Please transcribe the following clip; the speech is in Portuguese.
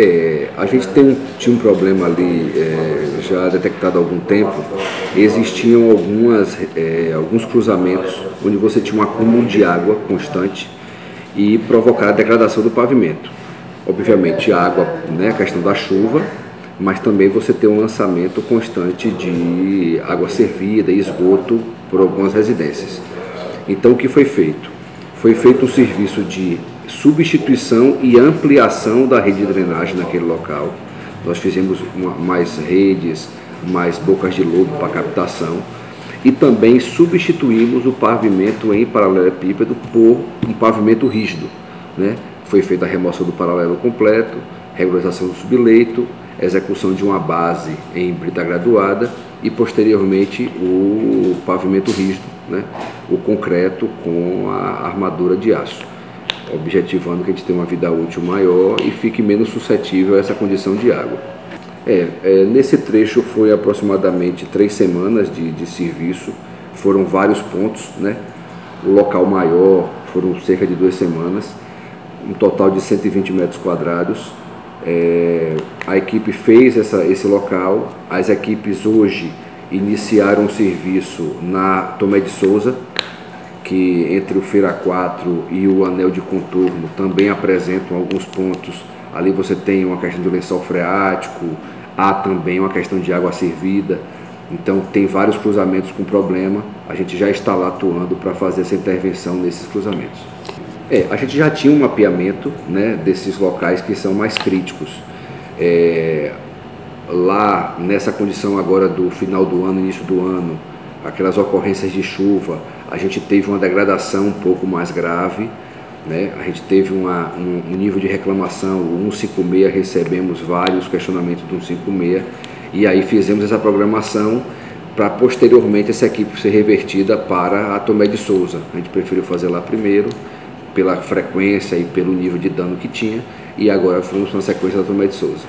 É, a gente tem, tinha um problema ali é, já detectado há algum tempo. Existiam algumas, é, alguns cruzamentos onde você tinha um acúmulo de água constante e provocar a degradação do pavimento. Obviamente, água, né, a questão da chuva, mas também você tem um lançamento constante de água servida e esgoto por algumas residências. Então, o que foi feito? Foi feito um serviço de substituição e ampliação da rede de drenagem naquele local. Nós fizemos uma, mais redes, mais bocas de lobo para captação e também substituímos o pavimento em paralelepípedo por um pavimento rígido. Né? Foi feita a remoção do paralelo completo, regularização do subleito, execução de uma base em brita graduada e posteriormente o pavimento rígido, né? o concreto com a armadura de aço objetivando que a gente tenha uma vida útil maior e fique menos suscetível a essa condição de água. É, é, nesse trecho foi aproximadamente três semanas de, de serviço, foram vários pontos, né? O local maior foram cerca de duas semanas, um total de 120 metros quadrados. É, a equipe fez essa, esse local, as equipes hoje iniciaram o serviço na Tomé de Souza, que entre o Feira 4 e o anel de contorno também apresentam alguns pontos. Ali você tem uma questão de lençol freático, há também uma questão de água servida. Então tem vários cruzamentos com problema. A gente já está lá atuando para fazer essa intervenção nesses cruzamentos. É, a gente já tinha um mapeamento né, desses locais que são mais críticos. É, lá nessa condição agora do final do ano, início do ano, aquelas ocorrências de chuva, a gente teve uma degradação um pouco mais grave, né? a gente teve uma, um, um, nível de reclamação, o 156 recebemos vários questionamentos do 156 e aí fizemos essa programação para posteriormente essa equipe ser revertida para a Tomé de Souza. A gente preferiu fazer lá primeiro, pela frequência e pelo nível de dano que tinha, e agora fomos na sequência da Tomé de Souza.